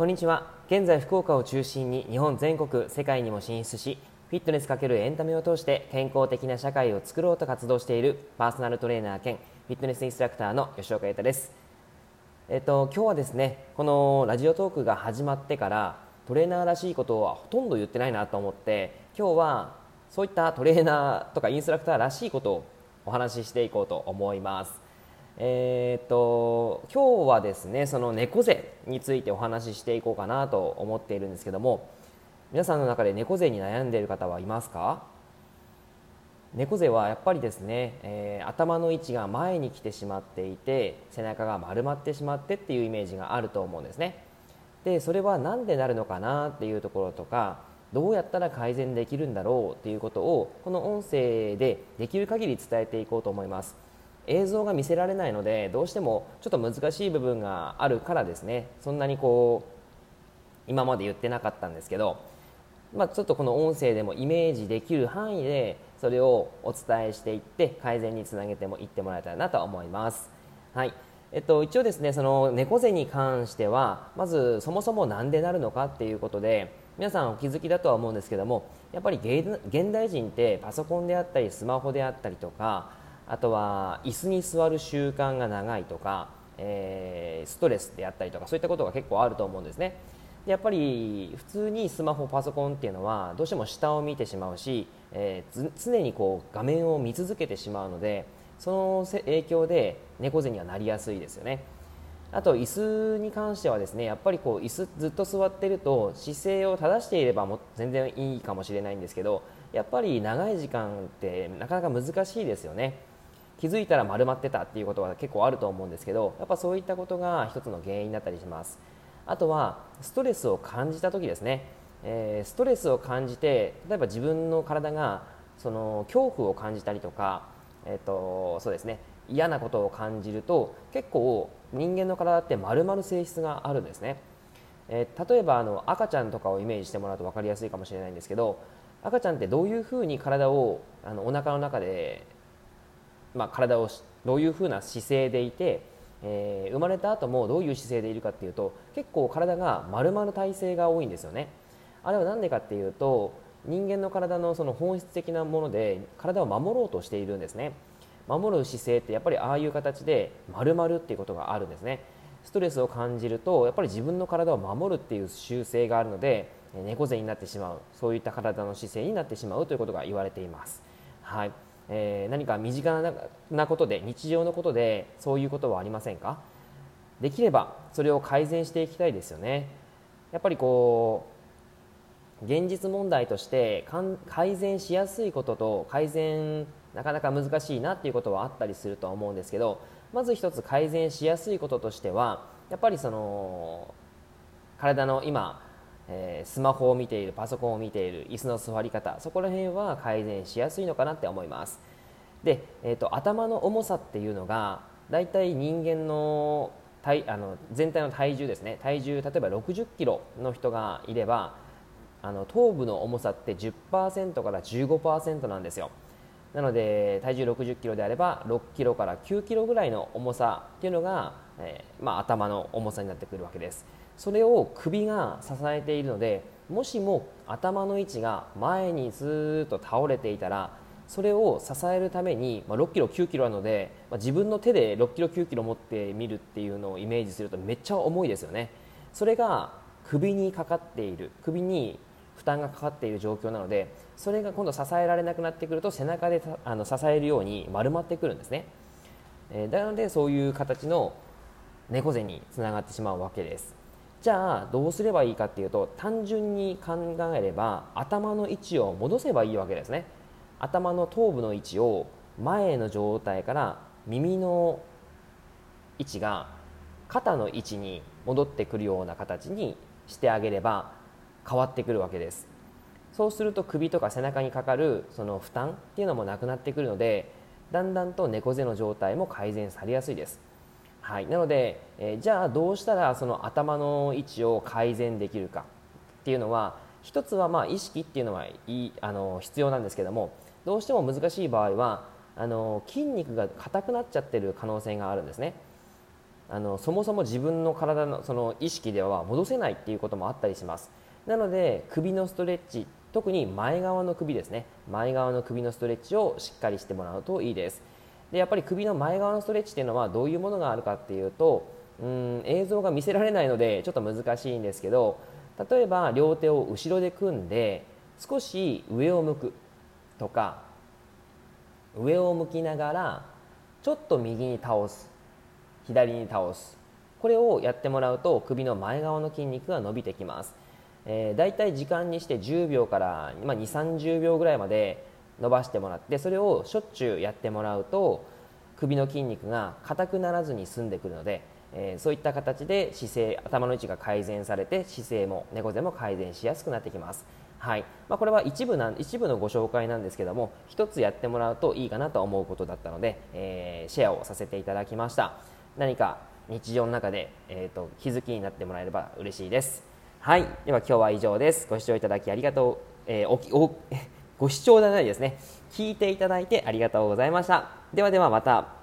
こんにちは。現在福岡を中心に日本全国世界にも進出しフィットネス×エンタメを通して健康的な社会を作ろうと活動しているパーソナルトレーナー兼フィットネスインストラクターの吉岡裕太です。えっと今日はですねこのラジオトークが始まってからトレーナーらしいことはほとんど言ってないなと思って今日はそういったトレーナーとかインストラクターらしいことをお話ししていこうと思います。えー、と今日はですねその猫背についてお話ししていこうかなと思っているんですけども皆さんの中で猫背に悩んでいる方はいますか？猫背はやっぱりですね、えー、頭の位置が前に来てしまっていて背中が丸まってしまってっていうイメージがあると思うんですね。でそれは何でなるのかなっていうところとかどうやったら改善できるんだろうっていうことをこの音声でできる限り伝えていこうと思います。映像が見せられないのでどうしてもちょっと難しい部分があるからですねそんなにこう今まで言ってなかったんですけど、まあ、ちょっとこの音声でもイメージできる範囲でそれをお伝えしていって改善につなげてもいってもらえたらなと思います。はいえっと、一応ですねその猫背に関してはまずそもそも何でなるのかっていうことで皆さんお気づきだとは思うんですけどもやっぱり現代人ってパソコンであったりスマホであったりとかあとは椅子に座る習慣が長いとか、えー、ストレスであったりとかそういったことが結構あると思うんですね。でやっぱり普通にスマホパソコンっていうのはどうしても下を見てしまうし、えー、常にこう画面を見続けてしまうのでその影響で猫背にはなりやすいですよね。あと椅子に関してはですねやっぱりこう椅子ずっと座ってると姿勢を正していればも全然いいかもしれないんですけどやっぱり長い時間ってなかなか難しいですよね。気づいたら丸まってたっていうことは結構あると思うんですけどやっぱそういったことが一つの原因になったりします。あとはストレスを感じた時ですね、えー、ストレスを感じて例えば自分の体がその恐怖を感じたりとか、えーとそうですね、嫌なことを感じると結構人間の体って丸まる性質があるんですね、えー、例えばあの赤ちゃんとかをイメージしてもらうと分かりやすいかもしれないんですけど赤ちゃんってどういうふうに体をあのお腹の中でまあ、体をどういうふうな姿勢でいて、えー、生まれた後もどういう姿勢でいるかっていうと結構体が丸まる体勢が多いんですよね。あれは何でかっていうと人間の体のその本質的なもので体を守ろうとしているんですね。守る姿勢ってやっぱりああいう形で丸まるっていうことがあるんですね。ストレスを感じるとやっぱり自分の体を守るっていう習性があるので猫背になってしまうそういった体の姿勢になってしまうということが言われています。はい。えー、何か身近なことで日常のことでそういうことはありませんか？できればそれを改善していきたいですよね。やっぱりこう現実問題として改善しやすいことと改善なかなか難しいなっていうことはあったりするとは思うんですけどまず一つ改善しやすいこととしてはやっぱりその体の今えー、スマホを見ているパソコンを見ている椅子の座り方そこら辺は改善しやすいのかなって思います。で、えーと、頭の重さっていうのがだいたい人間の体あの全体の体重ですね。体重例えば60キロの人がいればあの頭部の重さって10%から15%なんですよ。なので体重60キロであれば6キロから9キロぐらいの重さっていうのが、えー、まあ、頭の重さになってくるわけです。それを首が支えているのでもしも頭の位置が前にずっと倒れていたらそれを支えるために、まあ、6キロ9キロあるので、まあ、自分の手で6キロ9キロ持ってみるっていうのをイメージするとめっちゃ重いですよね。それが首にかかっている首に負担がかかっている状況なのでそれが今度支えられなくなってくると背中であの支えるように丸まってくるんですね、えー、なのでそういう形の猫背につながってしまうわけです。じゃあどうすればいいかっていうと単純に考えれば頭の位置を戻せばいいわけですね。頭の頭部の位置を前の状態から耳の位置が肩の位置に戻ってくるような形にしてあげれば変わってくるわけです。そうすると首とか背中にかかるその負担っていうのもなくなってくるのでだんだんと猫背の状態も改善されやすいです。はい、なので、えー、じゃあどうしたらその頭の位置を改善できるかっていうのは一つはまあ意識っていうのはいいあの必要なんですけどもどうしても難しい場合はあの筋肉が硬くなっちゃってる可能性があるんですね。あのそもそも自分の体のその意識では戻せないっていうこともあったりします。なので首のストレッチ特に前側の首ですね。前側の首のストレッチをしっかりしてもらうといいです。でやっぱり首の前側のストレッチっていうのはどういうものがあるかっていうとうん映像が見せられないのでちょっと難しいんですけど例えば両手を後ろで組んで少し上を向くとか上を向きながらちょっと右に倒す左に倒す。これをやってもらうと首の前側の筋肉が伸びてきます、えー、だいたい時間にして10秒から、まあ、2 3 0秒ぐらいまで伸ばしてもらってそれをしょっちゅうやってもらうと首の筋肉が硬くならずに済んでくるので、えー、そういった形で姿勢頭の位置が改善されて姿勢も猫背も改善しやすくなってきます。はい。まあ、これは一部な一部のご紹介なんですけども一つやってもらうといいかなと思うことだったので、えー、シェアをさせていただきました。何か日常の中で、えーと、気づきになってもらえれば嬉しいです。はい。では今日は以上です。ご視聴いただきありがとう、えー、おおご視聴じゃないですね聞いていただいてありがとうございました。ではではまた。